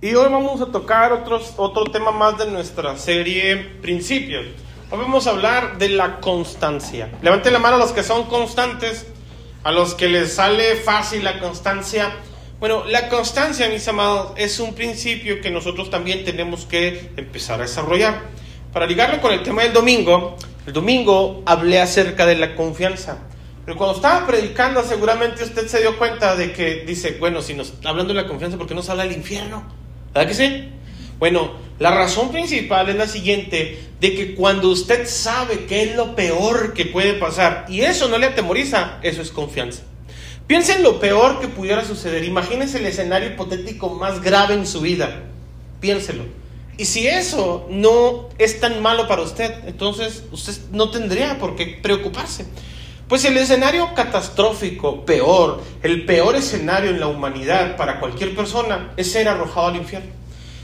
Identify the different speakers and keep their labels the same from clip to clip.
Speaker 1: Y hoy vamos a tocar otros, otro tema más de nuestra serie Principios. Hoy vamos a hablar de la constancia. Levanten la mano a los que son constantes, a los que les sale fácil la constancia. Bueno, la constancia, mis amados, es un principio que nosotros también tenemos que empezar a desarrollar. Para ligarlo con el tema del domingo, el domingo hablé acerca de la confianza. Pero cuando estaba predicando, seguramente usted se dio cuenta de que dice, bueno, si nos hablando de la confianza, ¿por qué nos habla del infierno? ¿Verdad que sí? Bueno, la razón principal es la siguiente, de que cuando usted sabe qué es lo peor que puede pasar y eso no le atemoriza, eso es confianza. Piensa en lo peor que pudiera suceder. Imagínese el escenario hipotético más grave en su vida. Piénselo. Y si eso no es tan malo para usted, entonces usted no tendría por qué preocuparse. Pues el escenario catastrófico, peor, el peor escenario en la humanidad para cualquier persona es ser arrojado al infierno.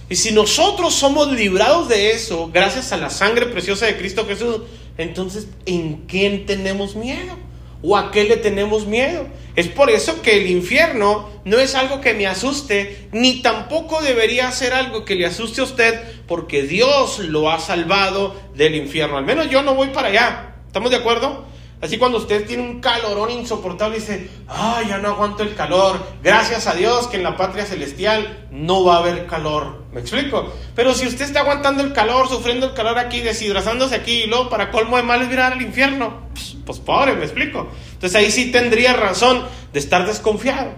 Speaker 1: Y si nosotros somos librados de eso gracias a la sangre preciosa de Cristo Jesús, entonces ¿en quién tenemos miedo? ¿O a qué le tenemos miedo? Es por eso que el infierno no es algo que me asuste, ni tampoco debería ser algo que le asuste a usted, porque Dios lo ha salvado del infierno. Al menos yo no voy para allá. ¿Estamos de acuerdo? Así cuando usted tiene un calorón insoportable dice, ay, ya no aguanto el calor, gracias a Dios que en la patria celestial no va a haber calor. ¿Me explico? Pero si usted está aguantando el calor, sufriendo el calor aquí, deshidratándose aquí y luego para colmo de males mirar al infierno, pues, pues pobre, ¿me explico? Entonces ahí sí tendría razón de estar desconfiado.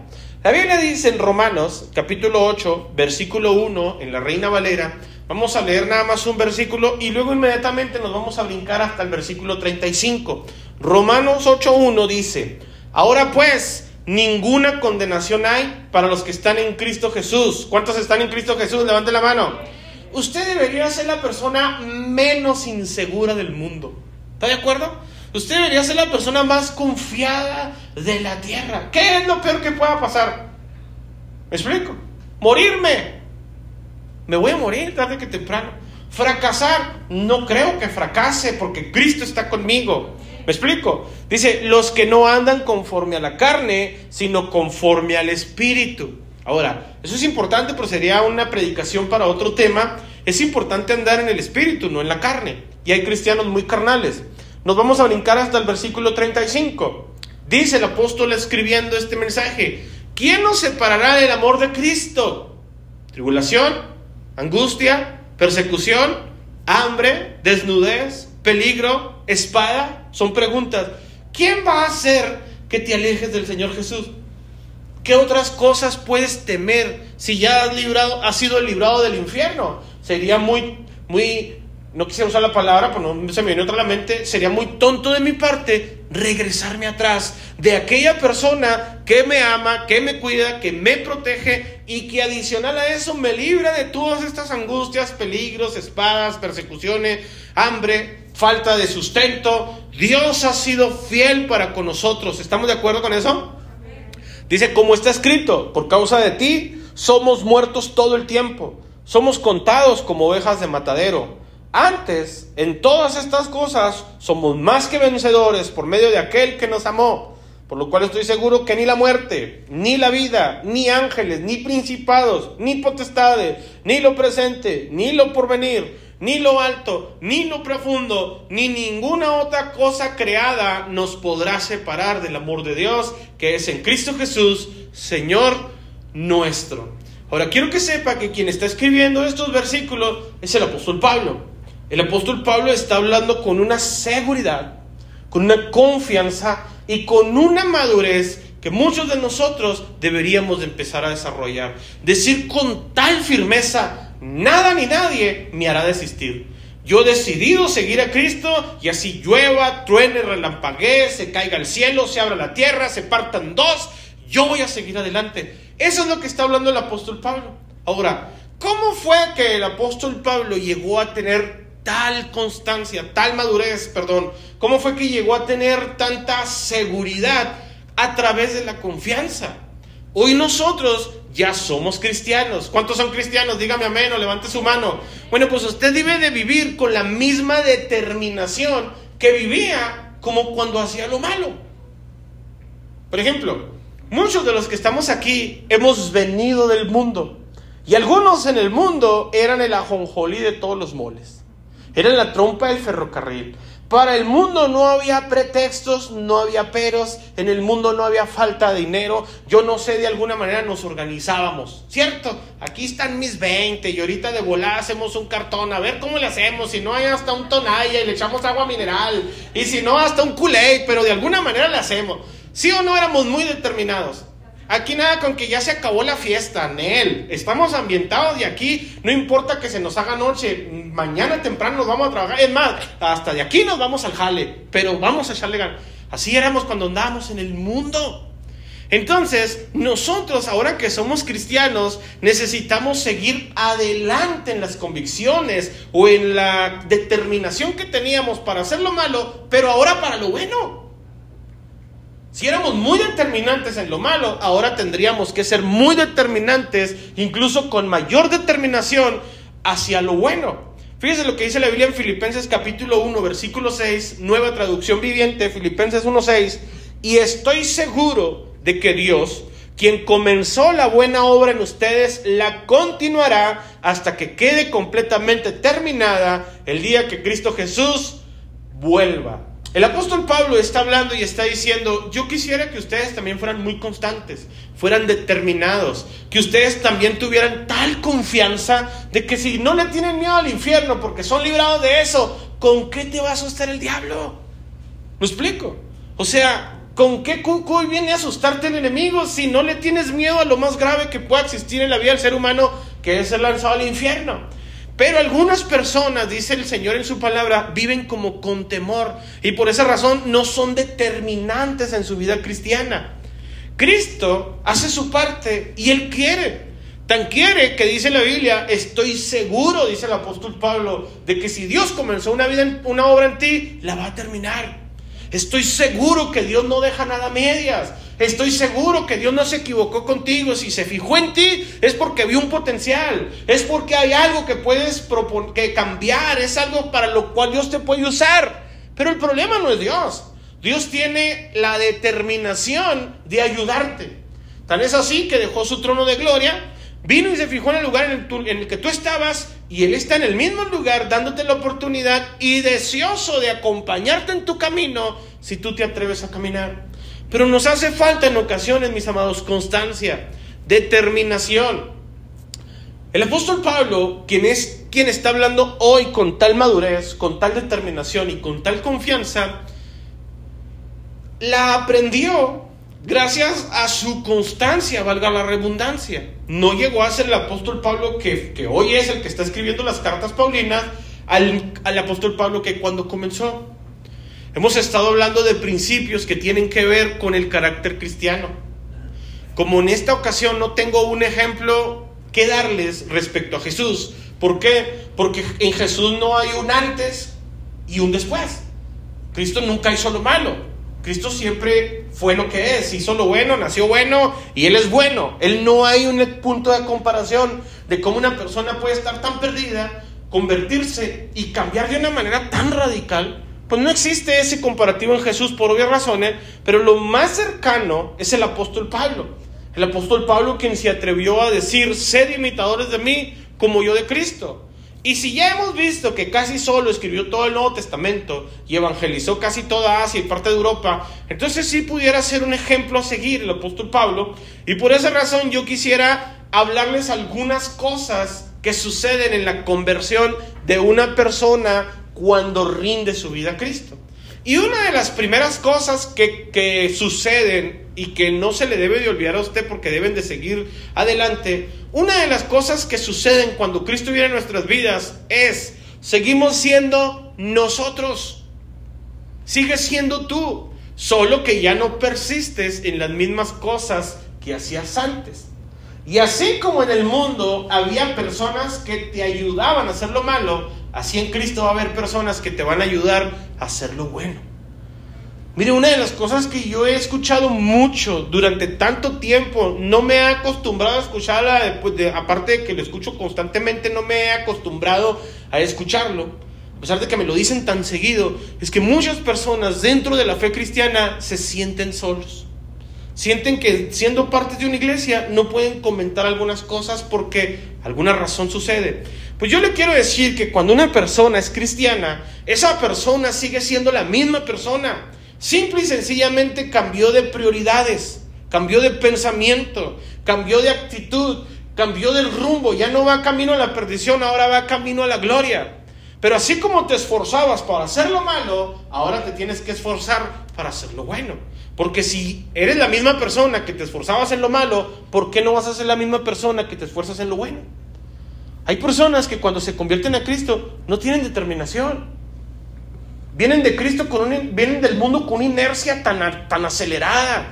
Speaker 1: La Biblia dice en Romanos capítulo 8, versículo 1, en la Reina Valera, Vamos a leer nada más un versículo y luego inmediatamente nos vamos a brincar hasta el versículo 35. Romanos 8.1 dice, ahora pues, ninguna condenación hay para los que están en Cristo Jesús. ¿Cuántos están en Cristo Jesús? Levante la mano. Usted debería ser la persona menos insegura del mundo. ¿Está de acuerdo? Usted debería ser la persona más confiada de la tierra. ¿Qué es lo peor que pueda pasar? ¿Me explico? Morirme. Me voy a morir tarde que temprano. Fracasar, no creo que fracase porque Cristo está conmigo. ¿Me explico? Dice, los que no andan conforme a la carne, sino conforme al Espíritu. Ahora, eso es importante, pero sería una predicación para otro tema. Es importante andar en el Espíritu, no en la carne. Y hay cristianos muy carnales. Nos vamos a brincar hasta el versículo 35. Dice el apóstol escribiendo este mensaje, ¿quién nos separará del amor de Cristo? ¿Tribulación? angustia, persecución, hambre, desnudez, peligro, espada, son preguntas. ¿Quién va a hacer que te alejes del Señor Jesús? ¿Qué otras cosas puedes temer si ya has, librado, sido librado del infierno? Sería muy, muy no quisiera usar la palabra, pero no se me viene otra la mente, sería muy tonto de mi parte regresarme atrás de aquella persona que me ama, que me cuida, que me protege y que adicional a eso me libra de todas estas angustias, peligros, espadas, persecuciones, hambre, falta de sustento. Dios ha sido fiel para con nosotros. ¿Estamos de acuerdo con eso? Dice, como está escrito, por causa de ti somos muertos todo el tiempo, somos contados como ovejas de matadero. Antes, en todas estas cosas, somos más que vencedores por medio de aquel que nos amó. Por lo cual estoy seguro que ni la muerte, ni la vida, ni ángeles, ni principados, ni potestades, ni lo presente, ni lo porvenir, ni lo alto, ni lo profundo, ni ninguna otra cosa creada nos podrá separar del amor de Dios que es en Cristo Jesús, Señor nuestro. Ahora quiero que sepa que quien está escribiendo estos versículos es el apóstol Pablo. El apóstol Pablo está hablando con una seguridad, con una confianza y con una madurez que muchos de nosotros deberíamos de empezar a desarrollar. Decir con tal firmeza, nada ni nadie me hará desistir. Yo he decidido seguir a Cristo y así llueva, truene, relampaguee, se caiga el cielo, se abra la tierra, se partan dos, yo voy a seguir adelante. Eso es lo que está hablando el apóstol Pablo. Ahora, ¿cómo fue que el apóstol Pablo llegó a tener tal constancia, tal madurez, perdón? ¿Cómo fue que llegó a tener tanta seguridad a través de la confianza? Hoy nosotros ya somos cristianos. ¿Cuántos son cristianos? Dígame amén o levante su mano. Bueno, pues usted debe de vivir con la misma determinación que vivía como cuando hacía lo malo. Por ejemplo, muchos de los que estamos aquí hemos venido del mundo. Y algunos en el mundo eran el ajonjolí de todos los moles. Eran la trompa del ferrocarril. Para el mundo no había pretextos, no había peros, en el mundo no había falta de dinero. Yo no sé, de alguna manera nos organizábamos, ¿cierto? Aquí están mis 20 y ahorita de volada hacemos un cartón, a ver cómo le hacemos. Si no hay hasta un tonalla y le echamos agua mineral, y si no, hasta un kool pero de alguna manera le hacemos. ¿Sí o no éramos muy determinados? Aquí nada con que ya se acabó la fiesta, Nel. Estamos ambientados de aquí. No importa que se nos haga noche. Mañana temprano nos vamos a trabajar. Es más, hasta de aquí nos vamos al jale. Pero vamos a echarle ganas. Así éramos cuando andábamos en el mundo. Entonces, nosotros ahora que somos cristianos, necesitamos seguir adelante en las convicciones o en la determinación que teníamos para hacer lo malo, pero ahora para lo bueno. Si éramos muy determinantes en lo malo, ahora tendríamos que ser muy determinantes, incluso con mayor determinación, hacia lo bueno. Fíjese lo que dice la Biblia en Filipenses capítulo 1, versículo 6, nueva traducción viviente, Filipenses 1, 6, y estoy seguro de que Dios, quien comenzó la buena obra en ustedes, la continuará hasta que quede completamente terminada el día que Cristo Jesús vuelva. El apóstol Pablo está hablando y está diciendo, yo quisiera que ustedes también fueran muy constantes, fueran determinados, que ustedes también tuvieran tal confianza de que si no le tienen miedo al infierno porque son librados de eso, ¿con qué te va a asustar el diablo? ¿Me explico? O sea, ¿con qué cucuy viene a asustarte el enemigo si no le tienes miedo a lo más grave que pueda existir en la vida del ser humano, que es ser lanzado al infierno? Pero algunas personas, dice el Señor en su palabra, viven como con temor y por esa razón no son determinantes en su vida cristiana. Cristo hace su parte y Él quiere. Tan quiere que dice la Biblia, estoy seguro, dice el apóstol Pablo, de que si Dios comenzó una, vida, una obra en ti, la va a terminar. Estoy seguro que Dios no deja nada a medias. Estoy seguro que Dios no se equivocó contigo. Si se fijó en ti es porque vio un potencial. Es porque hay algo que puedes que cambiar. Es algo para lo cual Dios te puede usar. Pero el problema no es Dios. Dios tiene la determinación de ayudarte. Tan es así que dejó su trono de gloria, vino y se fijó en el lugar en el, que tú estabas y Él está en el mismo lugar dándote la oportunidad y deseoso de acompañarte en tu camino si tú te atreves a caminar. Pero nos hace falta en ocasiones, mis amados, constancia, determinación. El apóstol Pablo, quien es quien está hablando hoy con tal madurez, con tal determinación y con tal confianza, la aprendió gracias a su constancia, valga la redundancia. No llegó a ser el apóstol Pablo que, que hoy es el que está escribiendo las cartas paulinas, al, al apóstol Pablo que cuando comenzó. Hemos estado hablando de principios que tienen que ver con el carácter cristiano. Como en esta ocasión no tengo un ejemplo que darles respecto a Jesús. ¿Por qué? Porque en Jesús no hay un antes y un después. Cristo nunca hizo lo malo. Cristo siempre fue lo que es, hizo lo bueno, nació bueno y Él es bueno. Él no hay un punto de comparación de cómo una persona puede estar tan perdida, convertirse y cambiar de una manera tan radical pues no existe ese comparativo en Jesús por obvias razones, pero lo más cercano es el apóstol Pablo. El apóstol Pablo quien se atrevió a decir, sed imitadores de mí como yo de Cristo. Y si ya hemos visto que casi solo escribió todo el Nuevo Testamento y evangelizó casi toda Asia y parte de Europa, entonces sí pudiera ser un ejemplo a seguir el apóstol Pablo. Y por esa razón yo quisiera hablarles algunas cosas que suceden en la conversión de una persona cuando rinde su vida a Cristo. Y una de las primeras cosas que, que, suceden y que no se le debe de olvidar a usted porque deben de seguir adelante, una de las cosas que suceden cuando Cristo viene a nuestras vidas es, seguimos siendo nosotros, sigues siendo tú, solo que ya no persistes en las mismas cosas que hacías antes. Y así como en el mundo había personas que te ayudaban a hacer lo malo, Así en Cristo va a haber personas que te van a ayudar a hacer lo bueno. Mire, una de las cosas que yo he escuchado mucho durante tanto tiempo, no me he acostumbrado a escucharla, de, aparte de que lo escucho constantemente, no me he acostumbrado a escucharlo, a pesar de que me lo dicen tan seguido, es que muchas personas dentro de la fe cristiana se sienten solos. Sienten que siendo parte de una iglesia no pueden comentar algunas cosas porque alguna razón sucede. Pues yo le quiero decir que cuando una persona es cristiana, esa persona sigue siendo la misma persona. Simple y sencillamente cambió de prioridades, cambió de pensamiento, cambió de actitud, cambió del rumbo. Ya no va camino a la perdición, ahora va camino a la gloria. Pero así como te esforzabas para hacer lo malo, ahora te tienes que esforzar para hacer lo bueno. Porque si eres la misma persona que te esforzabas en lo malo, ¿por qué no vas a ser la misma persona que te esfuerzas en lo bueno? Hay personas que cuando se convierten a Cristo no tienen determinación. Vienen de Cristo con vienen del mundo con una inercia tan, tan acelerada.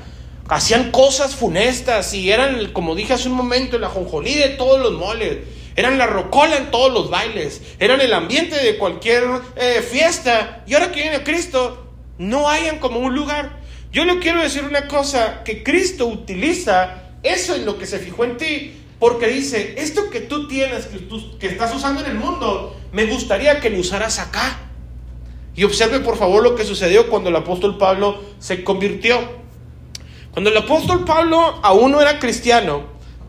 Speaker 1: Hacían cosas funestas y eran, como dije hace un momento, la jonjolí de todos los moles. Eran la rocola en todos los bailes. Eran el ambiente de cualquier eh, fiesta. Y ahora que viene Cristo, no hayan como un lugar. Yo le quiero decir una cosa, que Cristo utiliza eso en lo que se fijó en ti, porque dice, esto que tú tienes, que, que estás usando en el mundo, me gustaría que lo usaras acá. Y observe por favor lo que sucedió cuando el apóstol Pablo se convirtió. Cuando el apóstol Pablo aún no era cristiano,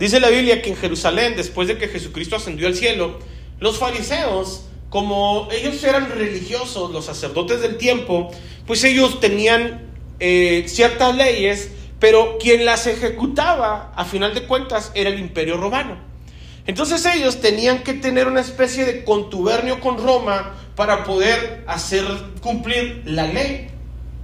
Speaker 1: dice la Biblia que en Jerusalén, después de que Jesucristo ascendió al cielo, los fariseos, como ellos eran religiosos, los sacerdotes del tiempo, pues ellos tenían eh, ciertas leyes, pero quien las ejecutaba, a final de cuentas, era el imperio romano. Entonces ellos tenían que tener una especie de contubernio con Roma para poder hacer cumplir la ley.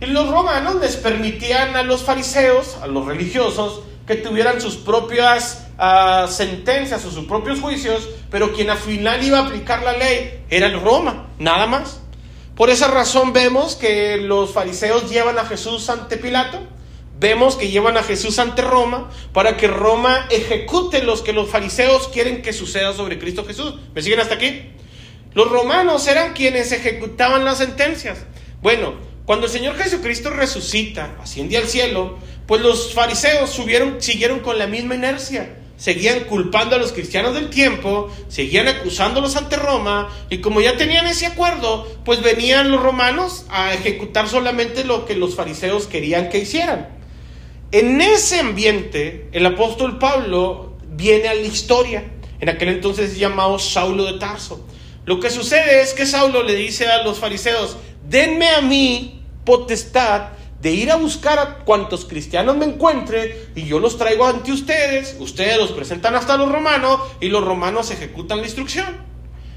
Speaker 1: Y los romanos les permitían a los fariseos, a los religiosos, que tuvieran sus propias ah, sentencias o sus propios juicios, pero quien al final iba a aplicar la ley era el Roma, nada más. Por esa razón vemos que los fariseos llevan a Jesús ante Pilato, vemos que llevan a Jesús ante Roma para que Roma ejecute los que los fariseos quieren que suceda sobre Cristo Jesús. ¿Me siguen hasta aquí? Los romanos eran quienes ejecutaban las sentencias. Bueno, cuando el Señor Jesucristo resucita, asciende al cielo, pues los fariseos subieron, siguieron con la misma inercia seguían culpando a los cristianos del tiempo, seguían acusándolos ante Roma, y como ya tenían ese acuerdo, pues venían los romanos a ejecutar solamente lo que los fariseos querían que hicieran. En ese ambiente, el apóstol Pablo viene a la historia, en aquel entonces llamado Saulo de Tarso. Lo que sucede es que Saulo le dice a los fariseos, denme a mí potestad de ir a buscar a cuantos cristianos me encuentre y yo los traigo ante ustedes, ustedes los presentan hasta los romanos y los romanos ejecutan la instrucción.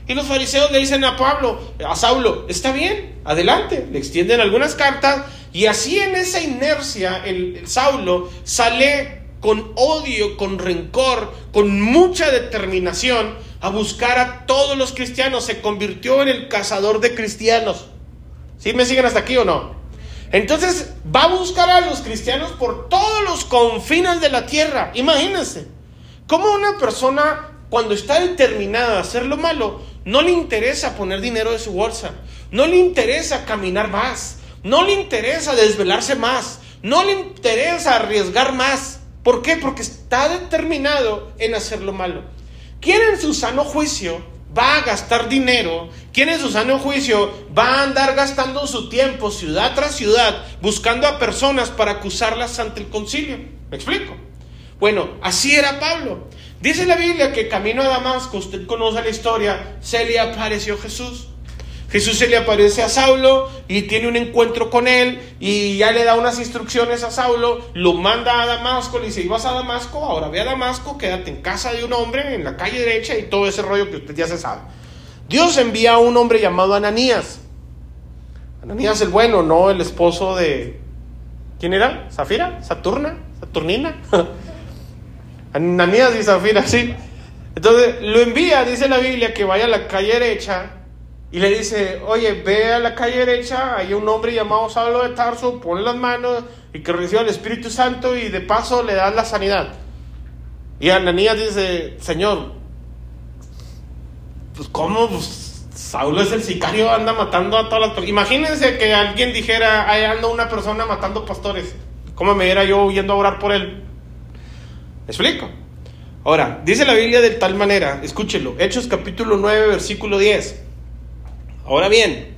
Speaker 1: Y los fariseos le dicen a Pablo, a Saulo, está bien, adelante, le extienden algunas cartas y así en esa inercia el, Saulo sale con odio, con rencor, con mucha determinación a buscar a todos los cristianos, se convirtió en el cazador de cristianos. ¿Sí me siguen hasta aquí o no? Entonces va a buscar a los cristianos por todos los confines de la tierra. Imagínense, cómo una persona cuando está determinada a hacer lo malo, no le interesa poner dinero de su bolsa, no le interesa caminar más, no le interesa desvelarse más, no le interesa arriesgar más. ¿Por qué? Porque está determinado en hacer lo malo. ¿Quién en su sano juicio va a gastar dinero, quien en su sano juicio va a andar gastando su tiempo ciudad tras ciudad buscando a personas para acusarlas ante el concilio. ¿Me explico? Bueno, así era Pablo. Dice la Biblia que camino a Damasco, usted conoce la historia, se le apareció Jesús. Jesús se le aparece a Saulo y tiene un encuentro con él y ya le da unas instrucciones a Saulo, lo manda a Damasco, le dice, ibas a Damasco, ahora ve a Damasco, quédate en casa de un hombre en la calle derecha y todo ese rollo que usted ya se sabe. Dios envía a un hombre llamado Ananías. Ananías el bueno, no el esposo de... ¿Quién era? ¿Zafira? ¿Saturna? ¿Saturnina? Ananías y Zafira, sí. Entonces lo envía, dice la Biblia, que vaya a la calle derecha y le dice, oye, ve a la calle derecha, hay un hombre llamado Saulo de Tarso, ponle las manos y que reciba el Espíritu Santo y de paso le das la sanidad. Y Ananías dice, Señor, pues cómo, pues, Saulo es el sicario, anda matando a todas las personas. Imagínense que alguien dijera, ahí anda una persona matando pastores. ¿Cómo me era yo yendo a orar por él? ¿Me explico? Ahora, dice la Biblia de tal manera, escúchelo, Hechos capítulo 9, versículo 10. Ahora bien,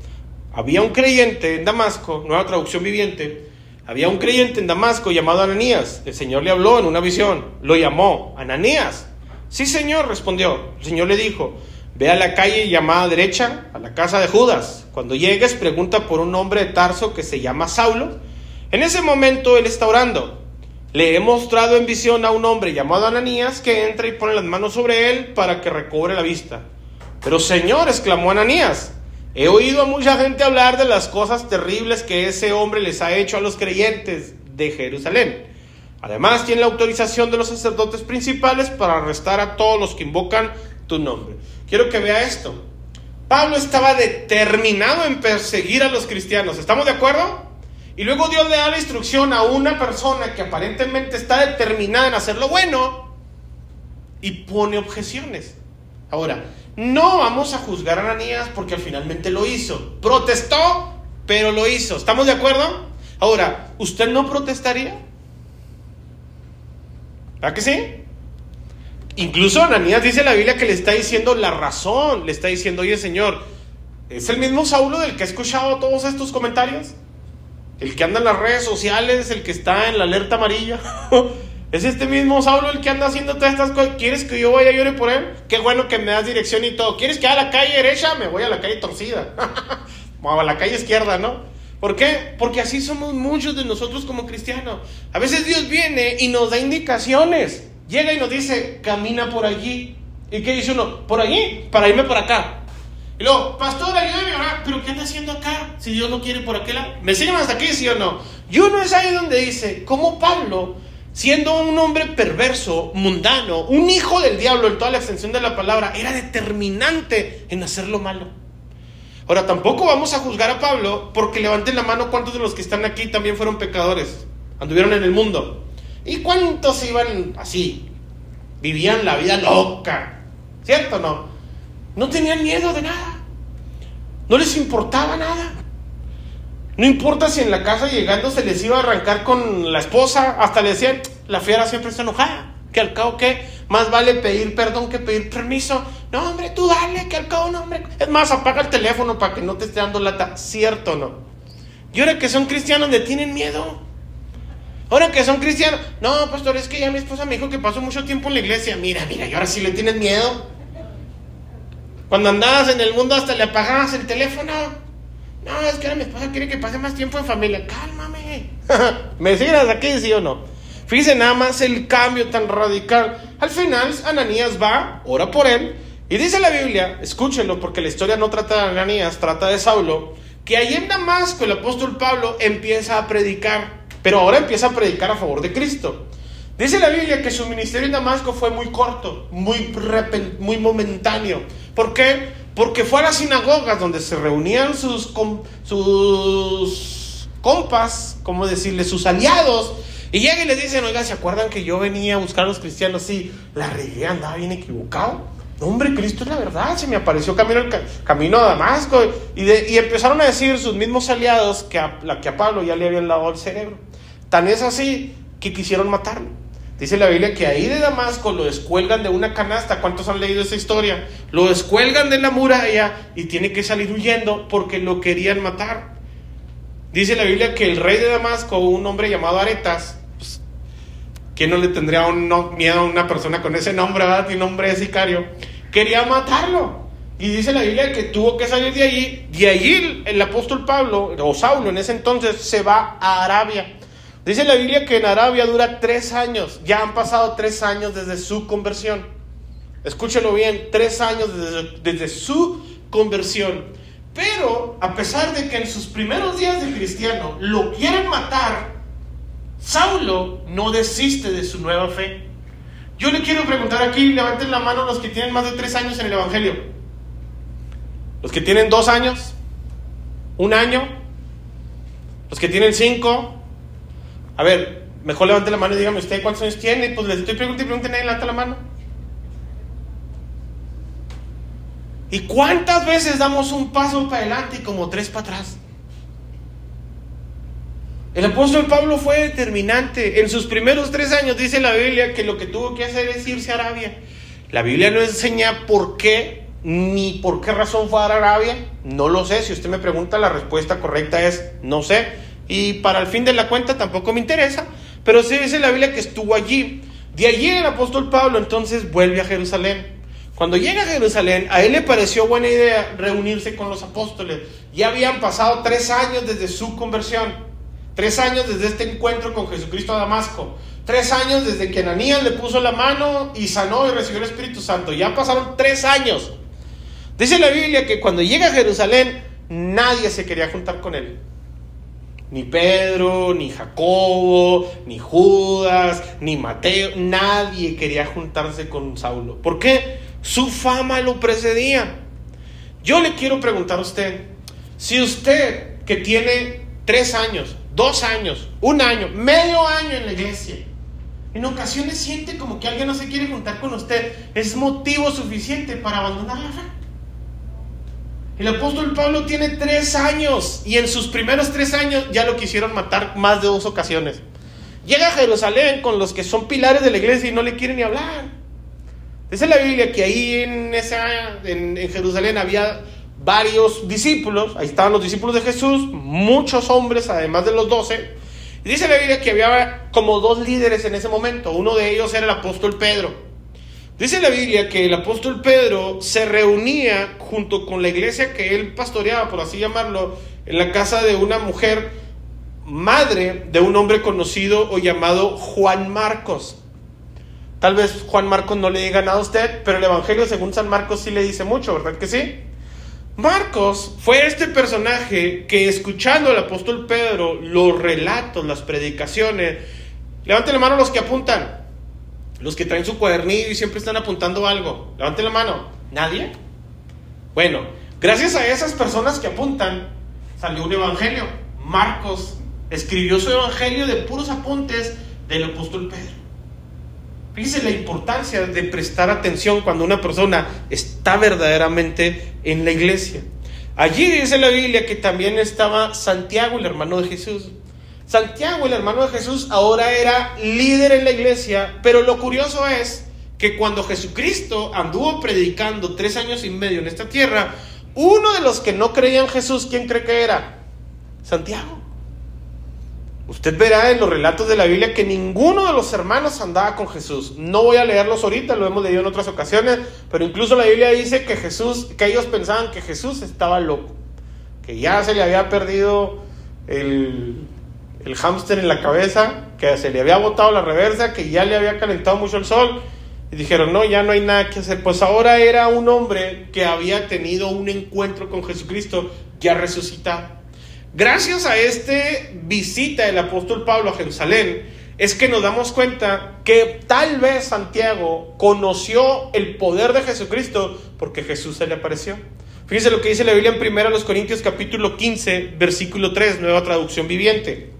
Speaker 1: había un creyente en Damasco, nueva traducción viviente, Había un creyente en Damasco llamado Ananías. El Señor le habló en una visión. Lo llamó, Ananías. Sí, Señor, respondió. El Señor le dijo, ve a la calle llamada derecha, a la casa de Judas. Cuando llegues, pregunta por un hombre de Tarso que se llama Saulo. En ese momento él está orando. Le he mostrado en visión a un hombre llamado Ananías que entra y pone las manos sobre él para que recobre la vista. Pero Señor, exclamó Ananías, He oído a mucha gente hablar de las cosas terribles que ese hombre les ha hecho a los creyentes de Jerusalén. Además, tiene la autorización de los sacerdotes principales para arrestar a todos los que invocan tu nombre. Quiero que vea esto. Pablo estaba determinado en perseguir a los cristianos. ¿Estamos de acuerdo? Y luego Dios le da la instrucción a una persona que aparentemente está determinada en hacer lo bueno y pone objeciones. Ahora, no vamos a juzgar a Ananías porque finalmente lo hizo. Protestó, pero lo hizo. ¿Estamos de acuerdo? Ahora, ¿usted no protestaría? ¿Verdad que sí? Incluso Ananías dice la Biblia que le está diciendo la razón. Le está diciendo, oye Señor, ¿es el mismo Saulo del que ha escuchado todos estos comentarios? El que anda en las redes sociales, el que está en la alerta amarilla. Es este mismo Saulo el que anda haciendo todas estas cosas. ¿Quieres que yo vaya a llorar por él? Qué bueno que me das dirección y todo. ¿Quieres que a la calle derecha? Me voy a la calle torcida. o a la calle izquierda, ¿no? ¿Por qué? Porque así somos muchos de nosotros como cristianos. A veces Dios viene y nos da indicaciones. Llega y nos dice, camina por allí. ¿Y qué dice uno? Por allí, para irme por acá. Y luego, pastor, ayúdame a ¿Pero qué anda haciendo acá? Si Dios no quiere por aquel lado. ¿Me siguen hasta aquí, sí o no? Y uno es ahí donde dice, como Pablo siendo un hombre perverso, mundano, un hijo del diablo en toda la extensión de la palabra, era determinante en hacer lo malo. Ahora, tampoco vamos a juzgar a Pablo porque levanten la mano cuántos de los que están aquí también fueron pecadores, anduvieron en el mundo. ¿Y cuántos iban así? Vivían la vida loca, ¿cierto o no? No tenían miedo de nada, no les importaba nada. No importa si en la casa llegando se les iba a arrancar con la esposa, hasta le decían, la fiera siempre está enojada, que al cabo que más vale pedir perdón que pedir permiso. No, hombre, tú dale, que al cabo no, hombre. Es más, apaga el teléfono para que no te esté dando lata, ¿cierto no? Y ahora que son cristianos le tienen miedo. Ahora que son cristianos, no, pastor, es que ya mi esposa me dijo que pasó mucho tiempo en la iglesia. Mira, mira, y ahora sí le tienes miedo. Cuando andabas en el mundo hasta le apagabas el teléfono. No, es que ahora mi esposa quiere que pase más tiempo en familia. Cálmame. ¿Me siguen aquí, sí o no? Fíjense nada más el cambio tan radical. Al final, Ananías va, ora por él, y dice la Biblia, escúchenlo porque la historia no trata de Ananías, trata de Saulo, que ahí en Damasco el apóstol Pablo empieza a predicar, pero ahora empieza a predicar a favor de Cristo. Dice la Biblia que su ministerio en Damasco fue muy corto, muy, muy momentáneo. ¿Por qué? Porque fue a las sinagogas donde se reunían sus, sus compas, como decirle, sus aliados. Y llega y le dicen, oiga, ¿se acuerdan que yo venía a buscar a los cristianos? Sí, la regué, andaba bien equivocado. No, hombre, Cristo es la verdad, se me apareció camino, camino a Damasco. Y, y empezaron a decir sus mismos aliados que a, que a Pablo ya le habían lavado el cerebro. Tan es así que quisieron matarlo. Dice la Biblia que ahí de Damasco lo descuelgan de una canasta. ¿Cuántos han leído esa historia? Lo descuelgan de la muralla y tiene que salir huyendo porque lo querían matar. Dice la Biblia que el rey de Damasco, un hombre llamado Aretas, pues, ¿quién no le tendría miedo a una persona con ese nombre, verdad? Y nombre de sicario, quería matarlo. Y dice la Biblia que tuvo que salir de allí. De allí el apóstol Pablo, o Saulo en ese entonces, se va a Arabia. Dice la Biblia que en Arabia dura tres años. Ya han pasado tres años desde su conversión. Escúchelo bien, tres años desde, su conversión. Pero a pesar de que en sus primeros días de cristiano lo quieren matar, Saulo no desiste de su nueva fe. Yo le quiero preguntar aquí, levanten la mano los que tienen más de tres años en el Evangelio. Los que tienen dos años, un año, los que tienen cinco, a ver, mejor levante la mano y dígame usted cuántos años tiene. Pues les estoy preguntando y pregunten, nadie levanta la mano. ¿Y cuántas veces damos un paso para adelante y como tres para atrás? El apóstol Pablo fue determinante. En sus primeros tres años dice la Biblia que lo que tuvo que hacer es irse a Arabia. La Biblia no enseña por qué ni por qué razón fue a Arabia. No lo sé. Si usted me pregunta, la respuesta correcta es no sé. Y para el fin de la cuenta tampoco me interesa, pero sí dice la Biblia que estuvo allí. De allí el apóstol Pablo entonces vuelve a Jerusalén. Cuando llega a Jerusalén, a él le pareció buena idea reunirse con los apóstoles. Ya habían pasado tres años desde su conversión, tres años desde este encuentro con Jesucristo a Damasco, tres años desde que Ananías le puso la mano y sanó y recibió el Espíritu Santo. Ya pasaron tres años. Dice la Biblia que cuando llega a Jerusalén, nadie se quería juntar con él. Ni Pedro, ni Jacobo, ni Judas, ni Mateo, nadie quería juntarse con Saulo. ¿Por qué? Su fama lo precedía. Yo le quiero preguntar a usted, si usted que tiene tres años, dos años, un año, medio año en la iglesia, en ocasiones siente como que alguien no se quiere juntar con usted, es motivo suficiente para abandonar la fe. El apóstol Pablo tiene tres años y en sus primeros tres años ya lo quisieron matar más de dos ocasiones. Llega a Jerusalén con los que son pilares de la iglesia y no le quieren ni hablar. Dice la Biblia que ahí en, esa, en, Jerusalén había varios discípulos, ahí estaban los discípulos de Jesús, muchos hombres además de los doce. Dice la Biblia que había como dos líderes en ese momento, uno de ellos era el apóstol Pedro. Dice la Biblia que el apóstol Pedro se reunía junto con la iglesia que él pastoreaba, por así llamarlo, en la casa de una mujer madre de un hombre conocido o llamado Juan Marcos. Tal vez Juan Marcos no le diga nada a usted, pero el Evangelio según San Marcos sí le dice mucho, ¿verdad que sí? Marcos fue este personaje que escuchando al apóstol Pedro los relatos, las predicaciones, levanten la mano los que apuntan, los que traen su cuadernillo y siempre están apuntando algo. Levanten la mano. ¿Nadie? Bueno, gracias a esas personas que apuntan, salió un evangelio. Marcos escribió su evangelio de puros apuntes del apóstol Pedro. Fíjense la importancia de prestar atención cuando una persona está verdaderamente en la iglesia. Allí dice la Biblia que también estaba Santiago, el hermano de Jesús. Santiago, el hermano de Jesús, ahora era líder en la iglesia, pero lo curioso es que cuando Jesucristo anduvo predicando tres años y medio en esta tierra, uno de los que no creían en Jesús, ¿quién cree que era? Santiago. Usted verá en los relatos de la Biblia que ninguno de los hermanos andaba con Jesús. No voy a leerlos ahorita, lo hemos leído en otras ocasiones, pero incluso la Biblia dice que Jesús, que ellos pensaban que Jesús estaba loco, que ya se le había perdido el, el hámster en la cabeza, que se le había botado la reversa, que ya le había calentado mucho el sol. Y dijeron, no, ya no hay nada que hacer. Pues ahora era un hombre que había tenido un encuentro con Jesucristo, ya resucitado. Gracias a este visita del apóstol Pablo a Jerusalén, es que nos damos cuenta que tal vez Santiago conoció el poder de Jesucristo porque Jesús se le apareció. Fíjense lo que dice la Biblia en 1 Corintios capítulo 15, versículo 3, nueva traducción viviente.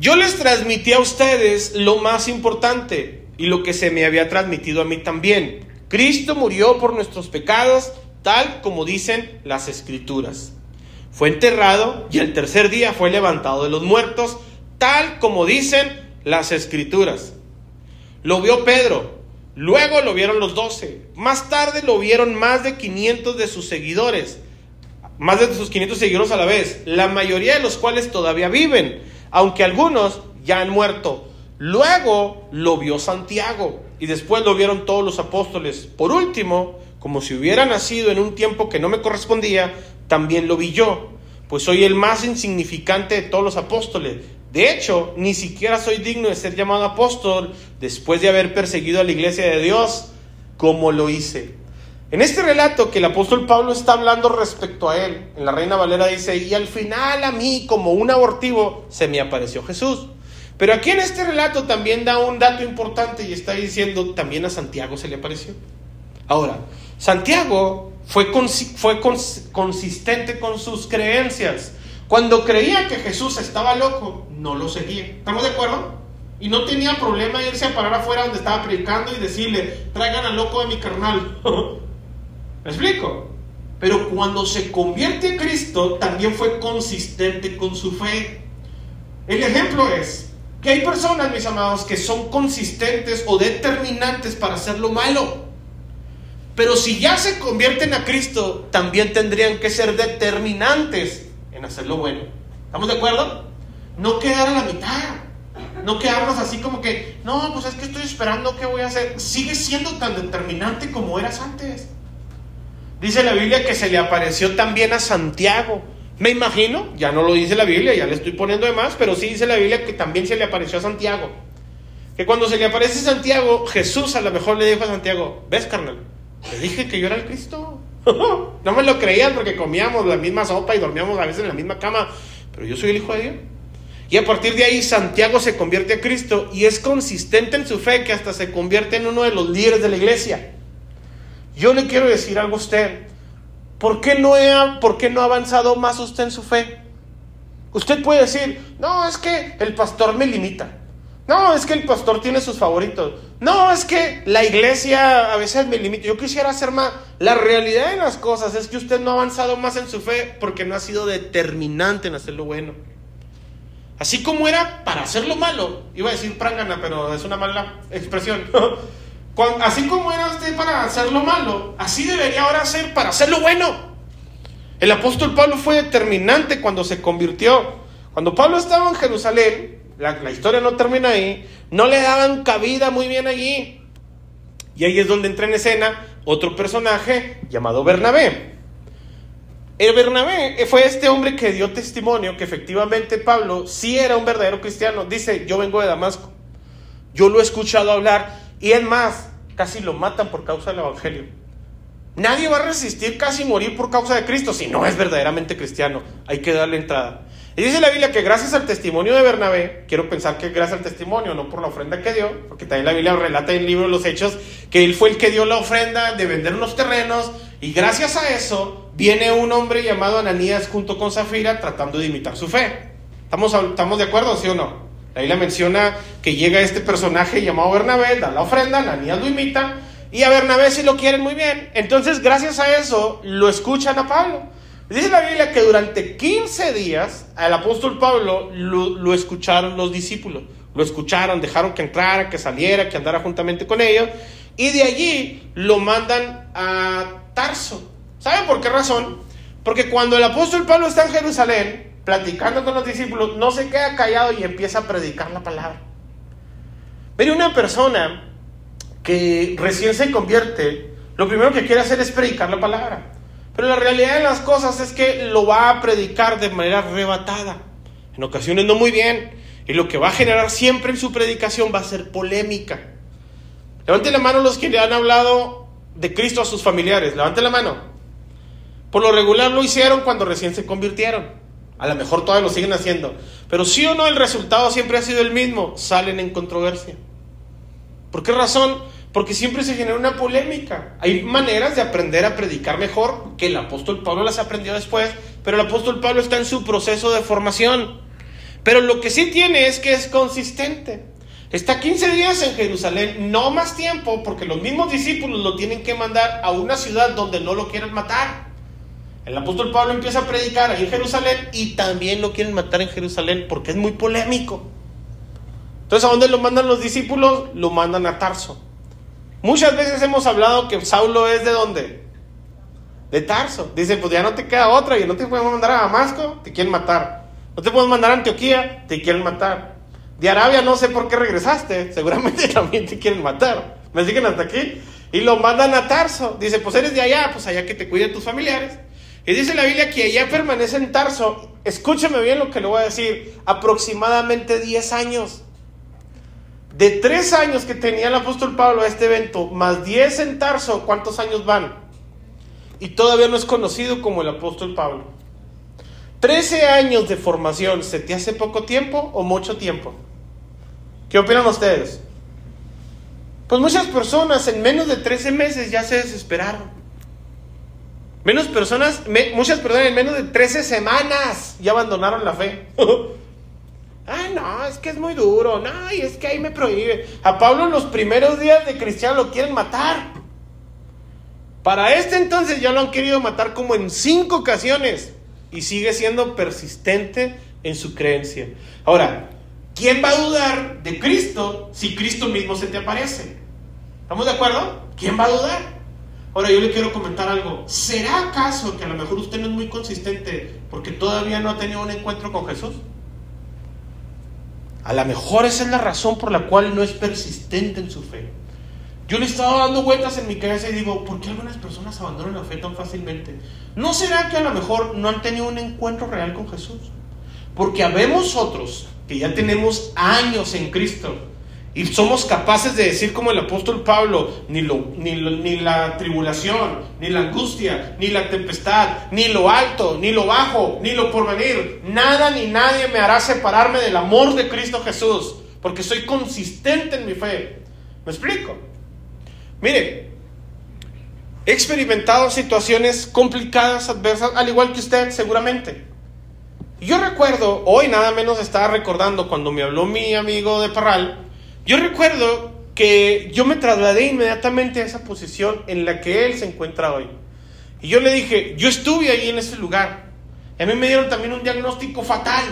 Speaker 1: Yo les transmití a ustedes lo más importante y lo que se me había transmitido a mí también. Cristo murió por nuestros pecados, tal como dicen las escrituras. Fue enterrado y el tercer día fue levantado de los muertos, tal como dicen las escrituras. Lo vio Pedro, luego lo vieron los doce, más tarde lo vieron más de 500 de sus seguidores, más de sus 500 seguidores a la vez, la mayoría de los cuales todavía viven aunque algunos ya han muerto. Luego lo vio Santiago y después lo vieron todos los apóstoles. Por último, como si hubiera nacido en un tiempo que no me correspondía, también lo vi yo, pues soy el más insignificante de todos los apóstoles. De hecho, ni siquiera soy digno de ser llamado apóstol después de haber perseguido a la iglesia de Dios como lo hice. En este relato que el apóstol Pablo está hablando respecto a él, en la Reina Valera dice, y al final a mí como un abortivo se me apareció Jesús. Pero aquí en este relato también da un dato importante y está diciendo, también a Santiago se le apareció. Ahora, Santiago fue, fue consistente con sus creencias. Cuando creía que Jesús estaba loco, no lo seguía. ¿Estamos de acuerdo? Y no tenía problema irse a parar afuera donde estaba predicando y decirle, traigan al loco de mi carnal. ¿Me explico? Pero cuando se convierte en Cristo, también fue consistente con su fe. El ejemplo es que hay personas, mis amados, que son consistentes o determinantes para hacer lo malo. Pero si ya se convierten a Cristo, también tendrían que ser determinantes en hacer lo bueno. ¿Estamos de acuerdo? No quedar a la mitad. No quedarnos así como que, no, pues es que estoy esperando qué voy a hacer. Sigue siendo tan determinante como eras antes. Dice la Biblia que se le apareció también a Santiago. Me imagino, ya no lo dice la Biblia, ya le estoy poniendo de más, pero sí dice la Biblia que también se le apareció a Santiago. Que cuando se le aparece a Santiago, Jesús a lo mejor le dijo a Santiago, ¿ves, carnal? Le dije que yo era el Cristo. no me lo creían porque comíamos la misma sopa y dormíamos a veces en la misma cama, pero yo soy el Hijo de Dios. Y a partir de ahí Santiago se convierte a Cristo y es consistente en su fe que hasta se convierte en uno de los líderes de la iglesia. Yo le quiero decir algo a usted. ¿Por qué no, ¿por qué no ha avanzado más usted en su fe? Usted puede decir, no, es que el pastor me limita. No, es que el pastor tiene sus favoritos. No, es que la iglesia a veces me limita. Yo quisiera hacer más. La realidad de las cosas es que usted no ha avanzado más en su fe porque no ha sido determinante en hacer lo bueno. Así como era para hacer lo malo, iba a decir prangana, pero es una mala expresión. Así como era usted para hacer lo malo, así debería ahora ser para hacer lo bueno. El apóstol Pablo fue determinante cuando se convirtió. Cuando Pablo estaba en Jerusalén, la, historia no termina ahí, no le daban cabida muy bien allí. Y ahí es donde entra en escena otro personaje llamado Bernabé. El Bernabé fue este hombre que dio testimonio que efectivamente Pablo sí era un verdadero cristiano. Dice, yo vengo de Damasco. Yo lo he escuchado hablar y es más, casi lo matan por causa del Evangelio. Nadie va a resistir casi morir por causa de Cristo si no es verdaderamente cristiano. Hay que darle entrada. Y dice la Biblia que gracias al testimonio de Bernabé, quiero pensar que gracias al testimonio, no por la ofrenda que dio, porque también la Biblia relata en el libro de los Hechos que él fue el que dio la ofrenda de vender unos terrenos, y gracias a eso viene un hombre llamado Ananías junto con Zafira tratando de imitar su fe. ¿Estamos, estamos de acuerdo, sí o no? La Biblia menciona que llega este personaje llamado Bernabé, da la ofrenda, Ananías lo imita, y a Bernabé si lo quieren muy bien. Entonces, gracias a eso, lo escuchan a Pablo. Dice la Biblia que durante 15 días al apóstol Pablo lo, escucharon los discípulos. Lo escucharon, dejaron que entrara, que saliera, que andara juntamente con ellos. Y de allí lo mandan a Tarso. ¿Saben por qué razón? Porque cuando el apóstol Pablo está en Jerusalén, platicando con los discípulos, no se queda callado y empieza a predicar la palabra. Pero una persona que recién se convierte, lo primero que quiere hacer es predicar la palabra. Pero la realidad de las cosas es que lo va a predicar de manera arrebatada, en ocasiones no muy bien, y lo que va a generar siempre en su predicación va a ser polémica. Levante la mano los que le han hablado de Cristo a sus familiares, levante la mano. Por lo regular lo hicieron cuando recién se convirtieron. A lo mejor todavía lo siguen haciendo. Pero sí o no, el resultado siempre ha sido el mismo. Salen en controversia. ¿Por qué razón? Porque siempre se genera una polémica. Hay maneras de aprender a predicar mejor que el apóstol Pablo las aprendió después, pero el apóstol Pablo está en su proceso de formación. Pero lo que sí tiene es que es consistente. Está 15 días en Jerusalén, no más tiempo, porque los mismos discípulos lo tienen que mandar a una ciudad donde no lo quieren matar. El apóstol Pablo empieza a predicar ahí en Jerusalén y también lo quieren matar en Jerusalén porque es muy polémico. Entonces, ¿a dónde lo mandan los discípulos? Lo mandan a Tarso. Muchas veces hemos hablado que Saulo es de dónde? De Tarso. Dice, pues ya no te queda otra, y no te podemos mandar a Damasco, te quieren matar. No te podemos mandar a Antioquía, te quieren matar. De Arabia no sé por qué regresaste, seguramente también te quieren matar. ¿Me siguen hasta aquí? Y lo mandan a Tarso. Dice, pues eres de allá, pues allá que te cuiden tus familiares. Y dice la Biblia que allá permanece en Tarso. Escúcheme bien lo que le voy a decir. Aproximadamente 10 años. De tres años que tenía el apóstol Pablo a este evento, más diez en Tarso, ¿cuántos años van? Y todavía no es conocido como el apóstol Pablo. Trece años de formación, ¿se te hace poco tiempo o mucho tiempo? ¿Qué opinan ustedes? Pues muchas personas en menos de 13 meses ya se desesperaron. Menos personas, muchas personas en menos de 13 semanas ya abandonaron la fe. Ay, no, es que es muy duro. No, y es que ahí me prohíbe. A Pablo en los primeros días de cristiano lo quieren matar. Para este entonces ya lo han querido matar como en cinco ocasiones. Y sigue siendo persistente en su creencia. Ahora, ¿quién va a dudar de Cristo si Cristo mismo se te aparece? ¿Estamos de acuerdo? ¿Quién va a dudar? Ahora yo le quiero comentar algo. ¿Será acaso que a lo mejor usted no es muy consistente porque todavía no ha tenido un encuentro con Jesús? A lo mejor esa es la razón por la cual no es persistente en su fe. Yo le estaba dando vueltas en mi cabeza y digo, ¿por qué algunas personas abandonan la fe tan fácilmente? ¿No será que a lo mejor no han tenido un encuentro real con Jesús? Porque habemos otros que ya tenemos años en Cristo y somos capaces de decir como el apóstol Pablo, ni, lo, ni, ni la tribulación, ni la angustia, ni la tempestad, ni lo alto, ni lo bajo, ni lo porvenir, nada ni nadie me hará separarme del amor de Cristo Jesús, porque soy consistente en mi fe. ¿Me explico? Mire, he experimentado situaciones complicadas, adversas, al igual que usted seguramente. Yo recuerdo, hoy nada menos estaba recordando cuando me habló mi amigo de Parral, yo recuerdo que yo me trasladé inmediatamente a esa posición en la que él se encuentra hoy. Y yo le dije, yo estuve ahí en ese lugar. A mí me dieron también un diagnóstico fatal.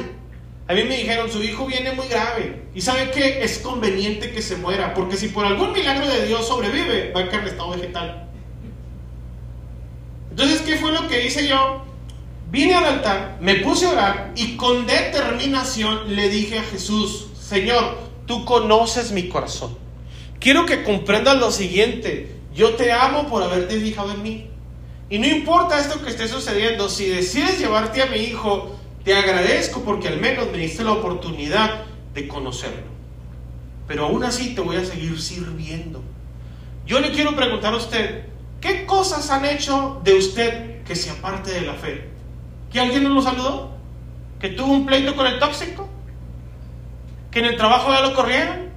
Speaker 1: A mí me dijeron, su hijo viene muy grave. Y sabe que es conveniente que se muera, porque si por algún milagro de Dios sobrevive, va a caer en estado vegetal. Entonces, ¿qué fue lo que hice yo? Vine al altar, me puse a orar y con determinación le dije a Jesús, Señor, tú conoces mi corazón. Quiero que comprendas lo siguiente, yo te amo por haberte fijado en mí. Y no importa esto que esté sucediendo, si decides llevarte a mi hijo, te agradezco porque al menos me diste la oportunidad de conocerlo. Pero aún así te voy a seguir sirviendo. Yo le quiero preguntar a usted, ¿qué cosas han hecho de usted que se aparte de la fe? ¿Que alguien no lo saludó? ¿Que tuvo un pleito con el tóxico? ¿Que en el trabajo ya lo corrieron?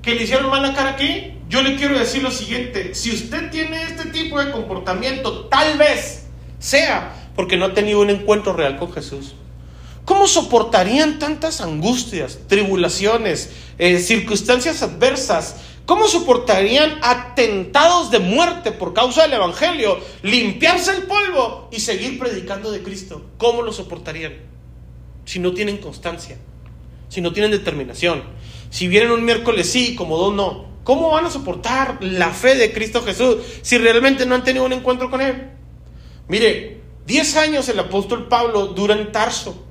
Speaker 1: ¿Que le hicieron mala cara aquí? Yo le quiero decir lo siguiente, si usted tiene este tipo de comportamiento, tal vez sea porque no ha tenido un encuentro real con Jesús. ¿Cómo soportarían tantas angustias, tribulaciones, eh, circunstancias adversas? ¿Cómo soportarían atentados de muerte por causa del Evangelio, limpiarse el polvo y seguir predicando de Cristo? ¿Cómo lo soportarían? Si no tienen constancia, si no tienen determinación, si vienen un miércoles sí, como dos no. ¿Cómo van a soportar la fe de Cristo Jesús si realmente no han tenido un encuentro con Él? Mire, 10 años el apóstol Pablo dura en Tarso.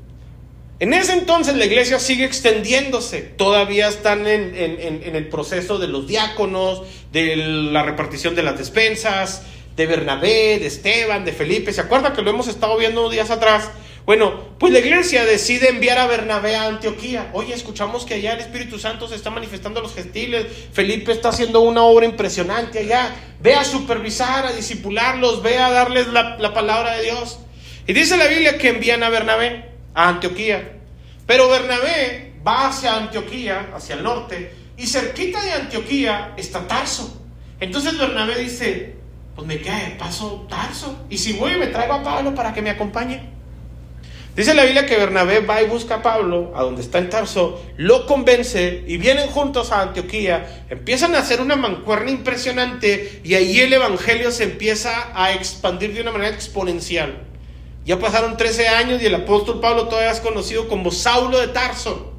Speaker 1: En ese entonces la iglesia sigue extendiéndose, todavía están en, el proceso de los diáconos, de la repartición de las despensas, de Bernabé, de Esteban, de Felipe. ¿Se acuerda que lo hemos estado viendo días atrás? Bueno, pues la iglesia decide enviar a Bernabé a Antioquía. Oye, escuchamos que allá el Espíritu Santo se está manifestando a los gentiles. Felipe está haciendo una obra impresionante allá. Ve a supervisar, a disipularlos, ve a darles la, la palabra de Dios. Y dice la Biblia que envían a Bernabé a Antioquía. Pero Bernabé va hacia Antioquía, hacia el norte, y cerquita de Antioquía está Tarso. Entonces Bernabé dice, pues me cae paso Tarso. Y si voy me traigo a Pablo para que me acompañe. Dice la Biblia que Bernabé va y busca a Pablo, a donde está en Tarso, lo convence y vienen juntos a Antioquía, empiezan a hacer una mancuerna impresionante y ahí el Evangelio se empieza a expandir de una manera exponencial. Ya pasaron 13 años y el apóstol Pablo todavía es conocido como Saulo de Tarso.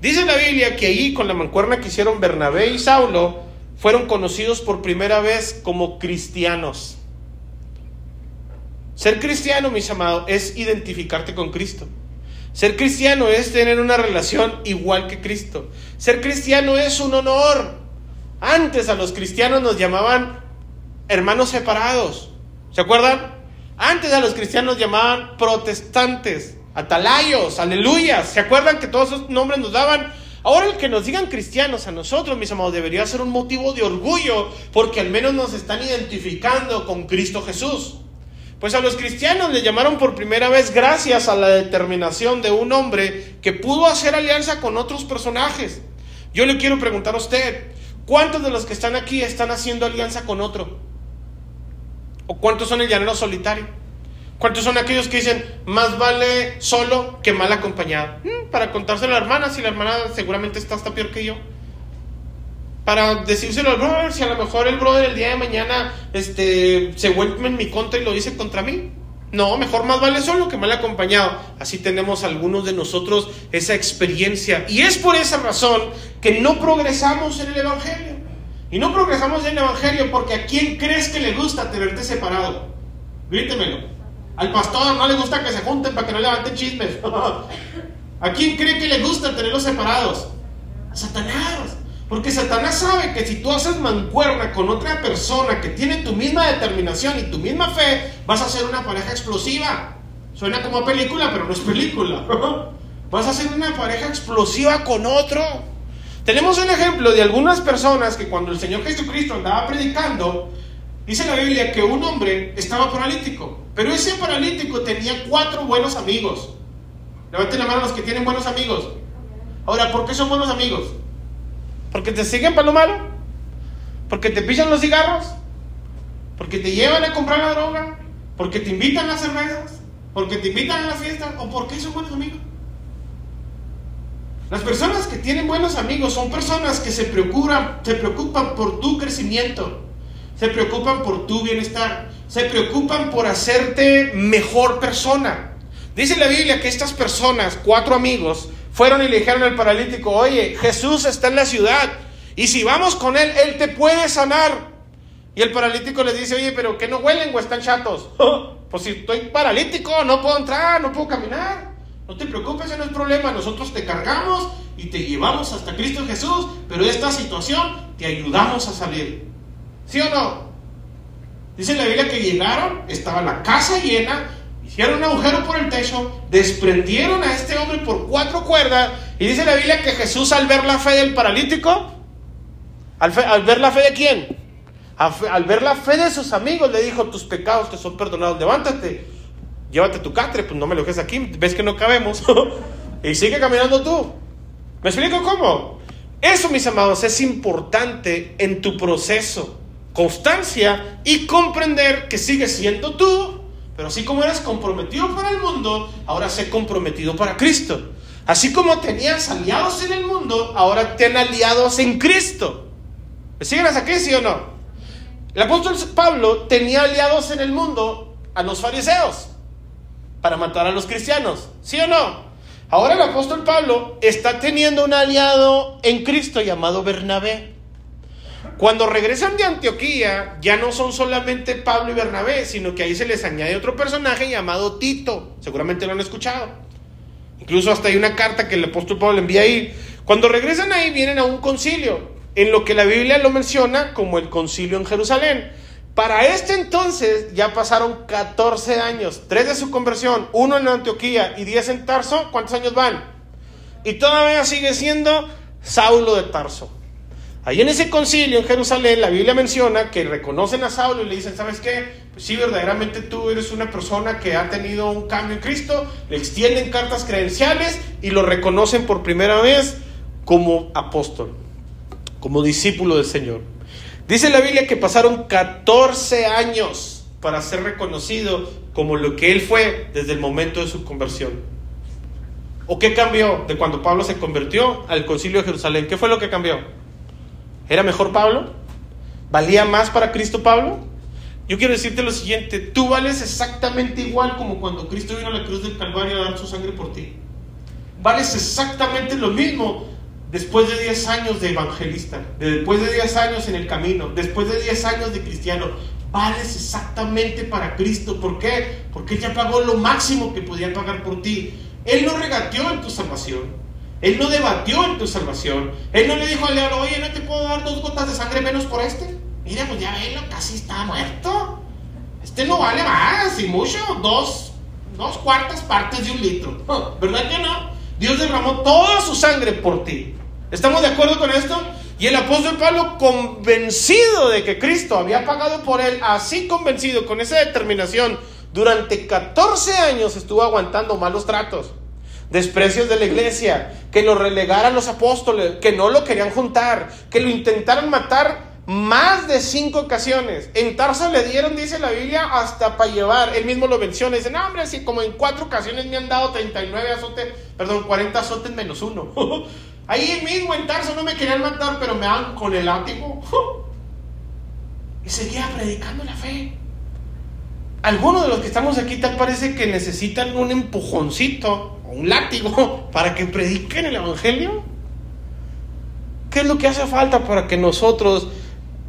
Speaker 1: Dice la Biblia que ahí con la mancuerna que hicieron Bernabé y Saulo fueron conocidos por primera vez como cristianos. Ser cristiano, mis amados, es identificarte con Cristo. Ser cristiano es tener una relación igual que Cristo. Ser cristiano es un honor. Antes a los cristianos nos llamaban hermanos separados. ¿Se acuerdan? Antes a los cristianos llamaban protestantes, atalayos, aleluyas. ¿Se acuerdan que todos esos nombres nos daban? Ahora el que nos digan cristianos a nosotros, mis amados, debería ser un motivo de orgullo porque al menos nos están identificando con Cristo Jesús. Pues a los cristianos le llamaron por primera vez gracias a la determinación de un hombre que pudo hacer alianza con otros personajes. Yo le quiero preguntar a usted, ¿cuántos de los que están aquí están haciendo alianza con otro? ¿O cuántos son el llanero solitario? ¿Cuántos son aquellos que dicen, más vale solo que mal acompañado? Mm, para contárselo a la hermana, si la hermana seguramente está hasta peor que yo. Para decírselo al brother, si a lo mejor el brother el día de mañana este, se vuelve en mi contra y lo dice contra mí. No, mejor más vale solo que mal acompañado. Así tenemos algunos de nosotros esa experiencia. Y es por esa razón que no progresamos en el Evangelio. Y no progresamos en el Evangelio porque a quién crees que le gusta tenerte separado. Grítemelo. Al pastor no le gusta que se junten para que no levanten chismes. ¿A quién cree que le gusta tenerlos separados? A Satanás. Porque Satanás sabe que si tú haces mancuerna con otra persona que tiene tu misma determinación y tu misma fe, vas a ser una pareja explosiva. Suena como película, pero no es película. vas a ser una pareja explosiva con otro. Tenemos el ejemplo de algunas personas que cuando el Señor Jesucristo andaba predicando, dice la Biblia que un hombre estaba paralítico, pero ese paralítico tenía cuatro buenos amigos. Levanten la mano los que tienen buenos amigos. Ahora, ¿por qué son buenos amigos? ¿Porque te siguen para lo malo? ¿Porque te pillan los cigarros? ¿Porque te llevan a comprar la droga? ¿Porque te invitan a las cervezas? ¿Porque te invitan a la fiesta? ¿O por qué son buenos amigos? Las personas que tienen buenos amigos son personas que se preocupan, se preocupan por tu crecimiento, se preocupan por tu bienestar, se preocupan por hacerte mejor persona. Dice la Biblia que estas personas, cuatro amigos, fueron y le dijeron al paralítico, oye, Jesús está en la ciudad y si vamos con él, él te puede sanar. Y el paralítico les dice, oye, pero que no huelen o están chatos. pues si estoy paralítico, no puedo entrar, no puedo caminar. No te preocupes, no es problema. Nosotros te cargamos y te llevamos hasta Cristo Jesús, pero esta situación te ayudamos a salir. ¿Sí o no? Dice la Biblia que llegaron, estaba la casa llena, hicieron un agujero por el techo, desprendieron a este hombre por cuatro cuerdas, y dice la Biblia que Jesús al ver la fe del paralítico, al, ver la fe de quién? Al, ver la fe de sus amigos, le dijo, tus pecados te son perdonados, levántate, llévate tu catre, pues no me lo dejes aquí, ves que no cabemos, y sigue caminando tú. ¿Me explico cómo? Eso, mis amados, es importante en tu proceso. Constancia y comprender que sigues siendo tú pero así como eres comprometido para el mundo, ahora sé comprometido para Cristo. Así como tenías aliados en el mundo, ahora ten aliados en Cristo. ¿Me siguen hasta aquí, sí o no? El apóstol Pablo tenía aliados en el mundo a los fariseos para matar a los cristianos, ¿sí o no? Ahora el apóstol Pablo está teniendo un aliado en Cristo llamado Bernabé. Cuando regresan de Antioquía, ya no son solamente Pablo y Bernabé, sino que ahí se les añade otro personaje llamado Tito. Seguramente lo han escuchado. Incluso hasta hay una carta que el apóstol Pablo envía ahí. Cuando regresan ahí, vienen a un concilio, en lo que la Biblia lo menciona como el concilio en Jerusalén. Para este entonces ya pasaron 14 años, tres de su conversión, uno en Antioquía y 10 en Tarso. ¿Cuántos años van? Y todavía sigue siendo Saulo de Tarso. Ahí en ese concilio en Jerusalén, la Biblia menciona que reconocen a Saulo y le dicen, ¿sabes qué? Pues sí, verdaderamente tú eres una persona que ha tenido un cambio en Cristo, le extienden cartas credenciales y lo reconocen por primera vez como apóstol, como discípulo del Señor. Dice la Biblia que pasaron 14 años para ser reconocido como lo que él fue desde el momento de su conversión. ¿O qué cambió de cuando Pablo se convirtió al concilio de Jerusalén? ¿Qué fue lo que cambió? ¿Era mejor Pablo? ¿Valía más para Cristo Pablo? Yo quiero decirte lo siguiente, tú vales exactamente igual como cuando Cristo vino a la cruz del Calvario a dar su sangre por ti. Vales exactamente lo mismo después de 10 años de evangelista, después de 10 años en el camino, después de 10 años de cristiano. Vales exactamente para Cristo. ¿Por qué? Porque Él ya pagó lo máximo que podía pagar por ti. Él no regateó en tu salvación. Él no debatió en tu salvación. Él no le dijo al diablo, oye, ¿no te puedo dar dos gotas de sangre menos por este? Mira, pues ya velo, casi está muerto. Este no vale más, y mucho, dos, dos cuartas partes de un litro. ¿Verdad que no? Dios derramó toda su sangre por ti. ¿Estamos de acuerdo con esto? Y el apóstol Pablo, convencido de que Cristo había pagado por él, así convencido, con esa determinación, durante 14 años estuvo aguantando malos tratos desprecios de la iglesia, que lo relegaran los apóstoles, que no lo querían juntar, que lo intentaron matar más de cinco ocasiones. En Tarso le dieron, dice la Biblia, hasta para llevar. Él mismo lo menciona. Dice, no, hombre, si como en cuatro ocasiones me han dado 39 azotes, perdón, 40 azotes menos uno. Ahí mismo en Tarso no me querían matar, pero me dan con el látigo. y seguía predicando la fe. Algunos de los que estamos aquí tal parece que necesitan un empujoncito un látigo para que prediquen el Evangelio? ¿Qué es lo que hace falta para que nosotros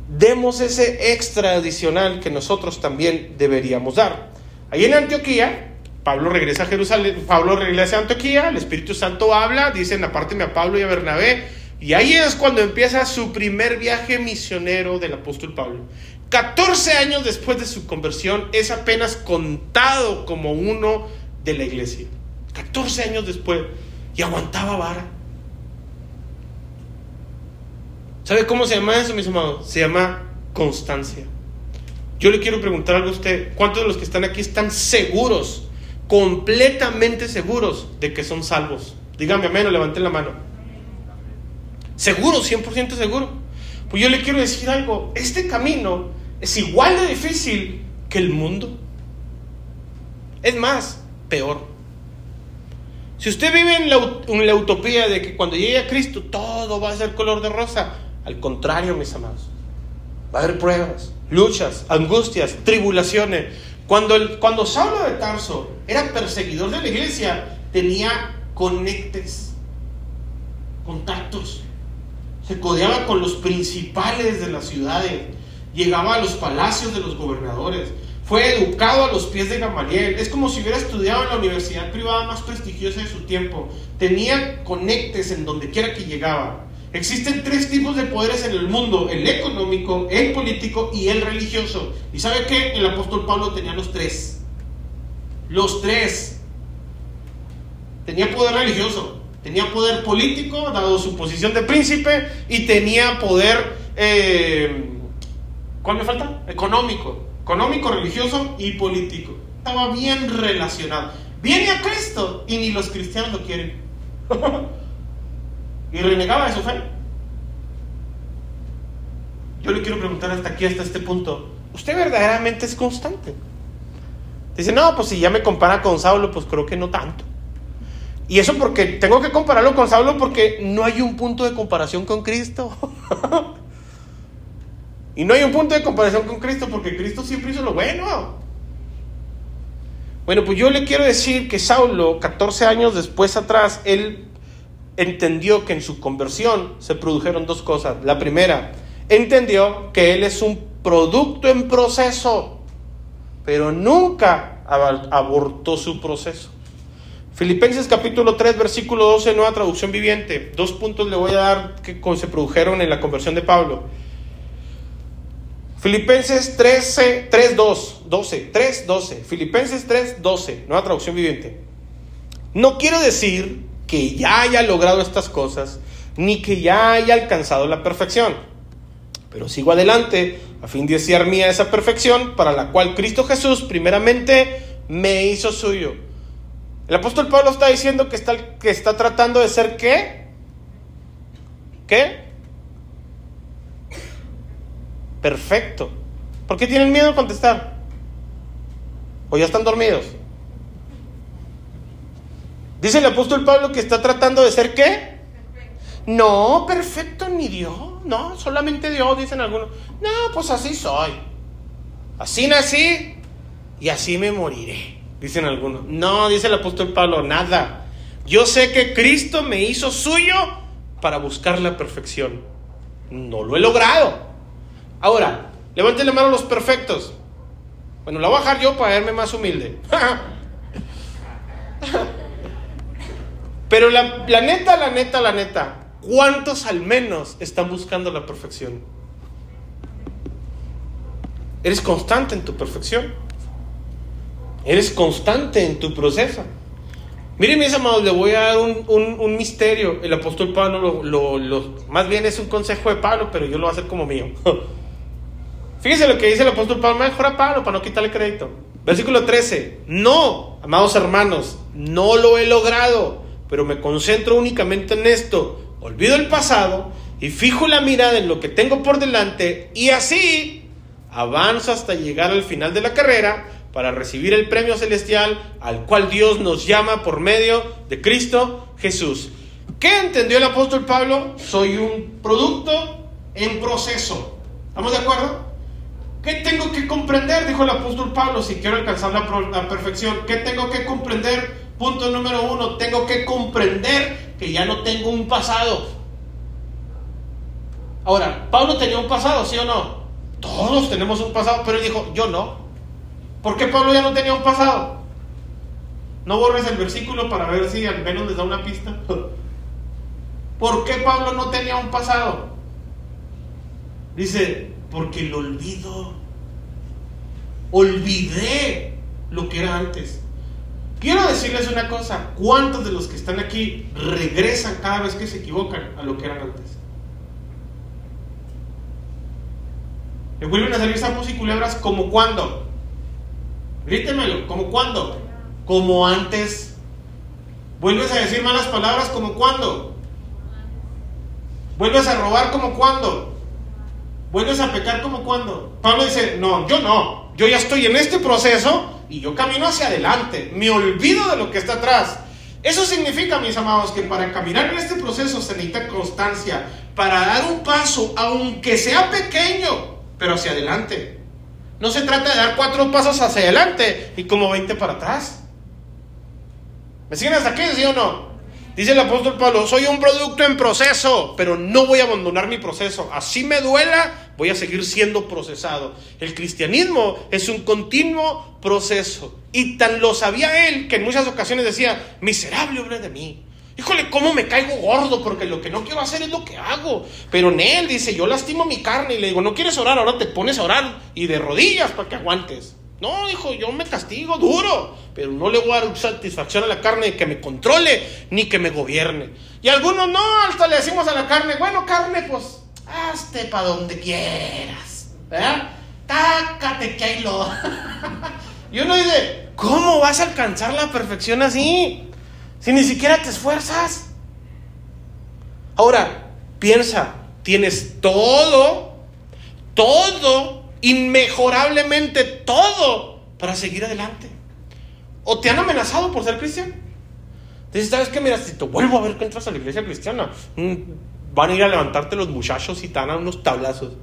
Speaker 1: demos ese extra adicional que nosotros también deberíamos dar. Ahí en Antioquía, Pablo regresa a Jerusalén, Pablo regresa a Antioquía, el Espíritu Santo habla, dicen apárteme a Pablo y a Bernabé, y ahí es cuando empieza su primer viaje misionero del apóstol Pablo. 14 años después de su conversión es apenas contado como uno de la iglesia. 14 años después y aguantaba vara. ¿Sabe cómo se llama eso, mis amados? Se llama constancia. Yo le quiero preguntar algo a usted. ¿Cuántos de los que están aquí están seguros, completamente seguros de que son salvos? Dígame amén o levanten la mano. Seguro, 100% seguro. Pues yo le quiero decir algo. Este camino es igual de difícil que el mundo. Es más, peor. Si usted vive en la, utopía de que cuando llegue a Cristo todo va a ser color de rosa, al contrario, mis amados, va a haber pruebas, luchas, angustias, tribulaciones. Cuando, el, cuando Saulo de Tarso era perseguidor de la iglesia, tenía conectes, contactos, se codeaba con los principales de las ciudades, llegaba a los palacios de los gobernadores, fue educado a los pies de Gamaliel. Es como si hubiera estudiado en la universidad privada más prestigiosa de su tiempo. Tenía conectes en donde quiera que llegaba. Existen tres tipos de poderes en el mundo, el económico, el político y el religioso. ¿Y sabe qué? El apóstol Pablo tenía los tres. Los tres. Tenía poder religioso, tenía poder político, dado su posición de príncipe, y tenía poder, eh, ¿cuál me falta? Económico económico, religioso y político. Estaba bien relacionado. Viene a Cristo y ni los cristianos lo quieren. y renegaba de su fe. Yo le quiero preguntar hasta aquí, hasta este punto. ¿Usted verdaderamente es constante? Dice, no, pues si ya me compara con Saulo, pues creo que no tanto. Y eso porque tengo que compararlo con Saulo porque no hay un punto de comparación con Cristo. Y no hay un punto de comparación con Cristo porque Cristo siempre hizo lo bueno. Bueno, pues yo le quiero decir que Saulo, 14 años después atrás, él entendió que en su conversión se produjeron dos cosas. La primera, entendió que él es un producto en proceso, pero nunca abortó su proceso. Filipenses capítulo 3, versículo 12, nueva traducción viviente. Dos puntos le voy a dar que se produjeron en la conversión de Pablo. Filipenses 13, 3, 2, 12, 3, 12. Filipenses 3, 12, nueva traducción viviente. No quiero decir que ya haya logrado estas cosas, ni que ya haya alcanzado la perfección. Pero sigo adelante a fin de hacer mía esa perfección para la cual Cristo Jesús primeramente me hizo suyo. El apóstol Pablo está diciendo que está, que está tratando de ser qué? ¿Qué? Perfecto. ¿Por qué tienen miedo a contestar? ¿O ya están dormidos? Dice el apóstol Pablo que está tratando de ser qué? No, perfecto ni Dios. No, solamente Dios, dicen algunos. No, pues así soy. Así nací y así me moriré, dicen algunos. No, dice el apóstol Pablo, nada. Yo sé que Cristo me hizo suyo para buscar la perfección. No lo he logrado. Ahora, levanten la mano los perfectos. Bueno, la voy a bajar yo para verme más humilde. Pero la, neta, la neta, la neta, ¿cuántos al menos están buscando la perfección? ¿Eres constante en tu perfección? ¿Eres constante en tu proceso? Miren, mis amados, le voy a dar un, misterio. El apóstol Pablo, lo, más bien es un consejo de Pablo, pero yo lo voy a hacer como mío. Fíjense lo que dice el apóstol Pablo, mejor a Pablo para no quitarle crédito. Versículo 13. No, amados hermanos, no lo he logrado, pero me concentro únicamente en esto. Olvido el pasado y fijo la mirada en lo que tengo por delante y así avanzo hasta llegar al final de la carrera para recibir el premio celestial al cual Dios nos llama por medio de Cristo Jesús. ¿Qué entendió el apóstol Pablo? Soy un producto en proceso. ¿Estamos de acuerdo? ¿Qué tengo que comprender? Dijo el apóstol Pablo, si quiero alcanzar la, perfección. ¿Qué tengo que comprender? Punto número uno, tengo que comprender que ya no tengo un pasado. Ahora, ¿Pablo tenía un pasado, sí o no? Todos tenemos un pasado, pero él dijo, yo no. ¿Por qué Pablo ya no tenía un pasado? No borres el versículo para ver si al menos les da una pista. ¿Por qué Pablo no tenía un pasado? Dice, porque lo olvido. Olvidé lo que era antes. Quiero decirles una cosa, ¿cuántos de los que están aquí regresan cada vez que se equivocan a lo que eran antes? ¿Le vuelven a salir sapos y culebras como cuando? Grítemelo, ¿como cuando? Como antes. ¿Vuelves a decir malas palabras como cuando? ¿Vuelves a robar como cuando? ¿Vuelves a pecar como cuando? Pablo dice, no, yo no, yo ya estoy en este proceso y yo camino hacia adelante, me olvido de lo que está atrás. Eso significa, mis amados, que para caminar en este proceso se necesita constancia, para dar un paso, aunque sea pequeño, pero hacia adelante. No se trata de dar cuatro pasos hacia adelante y como 20 para atrás. ¿Me siguen hasta aquí, sí o no? Dice el apóstol Pablo, soy un producto en proceso, pero no voy a abandonar mi proceso. Así me duela, voy a seguir siendo procesado. El cristianismo es un continuo proceso. Y tan lo sabía él que en muchas ocasiones decía, miserable hombre de mí. Híjole, ¿cómo me caigo gordo? Porque lo que no quiero hacer es lo que hago. Pero en él dice, yo lastimo mi carne y le digo, no quieres orar, ahora te pones a orar y de rodillas para que aguantes. No, dijo, yo me castigo duro, pero no le voy a dar satisfacción a la carne que me controle ni que me gobierne. Y algunos no, hasta le decimos a la carne, bueno, carne, pues hazte para donde quieras, ¿verdad? Tácate que hay lo. y uno dice, ¿cómo vas a alcanzar la perfección así? Si ni siquiera te esfuerzas. Ahora, piensa, tienes todo, todo inmejorablemente todo para seguir adelante. ¿O te han amenazado por ser cristiano? Entonces, ¿sabes qué? Mira, si te vuelvo a ver que entras a la iglesia cristiana, mm, van a ir a levantarte los muchachos y te dan unos tablazos.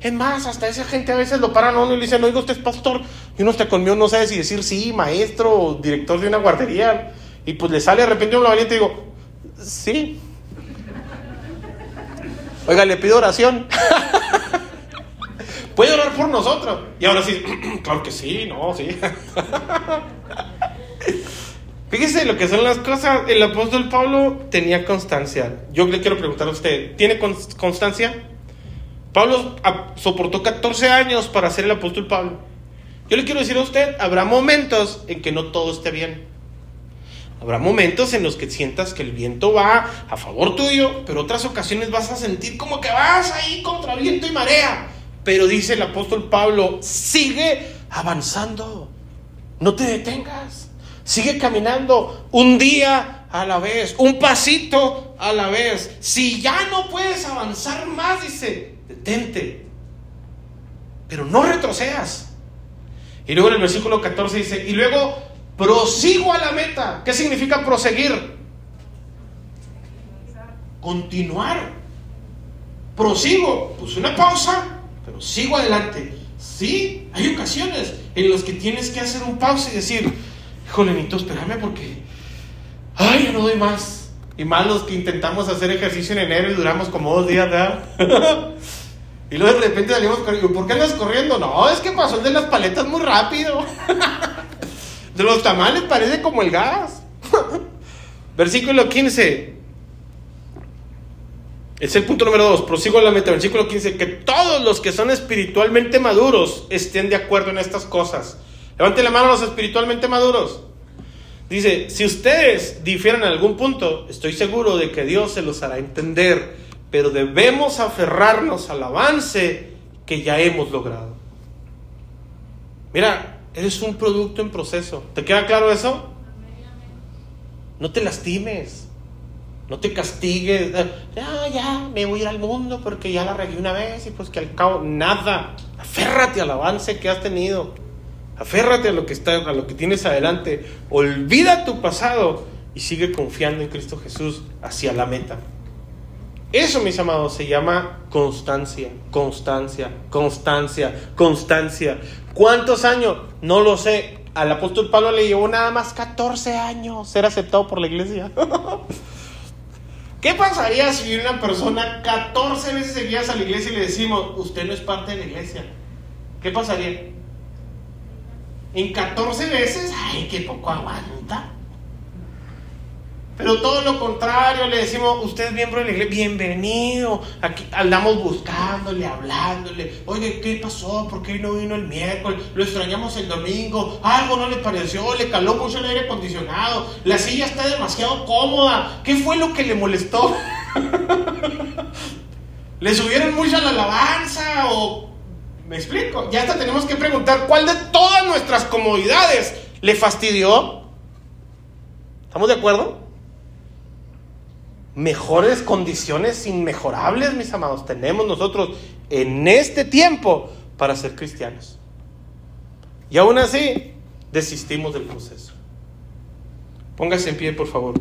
Speaker 1: Es más, hasta esa gente a veces lo paran a uno y le dicen, oiga, usted es pastor. Y uno está conmigo, no sabe si decir sí, maestro o director de una guardería. Y pues le sale de repente un valiente y digo, sí. Oiga, le pido oración. puede orar por nosotros. Y ahora sí, claro que sí, no, sí. Fíjese lo que son las cosas. El apóstol Pablo tenía constancia. Yo le quiero preguntar a usted, ¿tiene constancia? Pablo soportó 14 años para ser el apóstol Pablo. Yo le quiero decir a usted, habrá momentos en que no todo esté bien. Habrá momentos en los que sientas que el viento va a favor tuyo, pero otras ocasiones vas a sentir como que vas ahí contra viento y marea. Pero dice el apóstol Pablo, sigue avanzando, no te detengas, sigue caminando un día a la vez, un pasito a la vez. Si ya no puedes avanzar más, dice, detente, pero no retrocedas. Y luego en el versículo 14 dice, y luego prosigo a la meta. ¿Qué significa proseguir? Continuar. Prosigo. Pues una pausa pero sigo adelante. Sí, hay ocasiones en las que tienes que hacer un pausa y decir, híjole, Nito, espérame porque, ay, ya no doy más. Y más los que intentamos hacer ejercicio en enero y duramos como dos días, ¿verdad? y luego de repente salimos corriendo. ¿Por qué andas corriendo? No, es que pasó el de las paletas muy rápido. de los tamales parece como el gas. Versículo 15. Es el punto número dos. Prosigo la meta. Versículo 15. Que todos los que son espiritualmente maduros estén de acuerdo en estas cosas. Levante la mano los espiritualmente maduros. Dice, si ustedes difieren en algún punto, estoy seguro de que Dios se los hará entender, pero debemos aferrarnos al avance que ya hemos logrado. Mira, eres un producto en proceso. ¿Te queda claro eso? No te lastimes. No te castigues. Ya, ya, me voy a ir al mundo porque ya la regué una vez y pues que al cabo, nada. Aférrate al avance que has tenido. Aférrate a lo que, está, a lo que tienes adelante. Olvida tu pasado y sigue confiando en Cristo Jesús hacia la meta. Eso, mis amados, se llama constancia, constancia, constancia, constancia. ¿Cuántos años? No lo sé. Al apóstol Pablo le llevó nada más 14 años ser aceptado por la iglesia. ¿Qué pasaría si una persona 14 veces seguidas a la iglesia y le decimos, usted no es parte de la iglesia? ¿Qué pasaría? En 14 veces, ay, qué poco aguanta. Pero todo lo contrario, le decimos, usted es miembro de la iglesia, bienvenido. Aquí andamos buscándole, hablándole. Oye, ¿qué pasó? ¿Por qué no vino el miércoles? Lo extrañamos el domingo. Algo no le pareció, le caló mucho el aire acondicionado. La silla está demasiado cómoda. ¿Qué fue lo que le molestó? ¿Le subieron mucho a la alabanza? ¿O me explico? Ya hasta tenemos que preguntar cuál de todas nuestras comodidades le fastidió. ¿Estamos de acuerdo? Mejores condiciones inmejorables, mis amados, tenemos nosotros en este tiempo para ser cristianos. Y aún así, desistimos del proceso. Póngase en pie, por favor.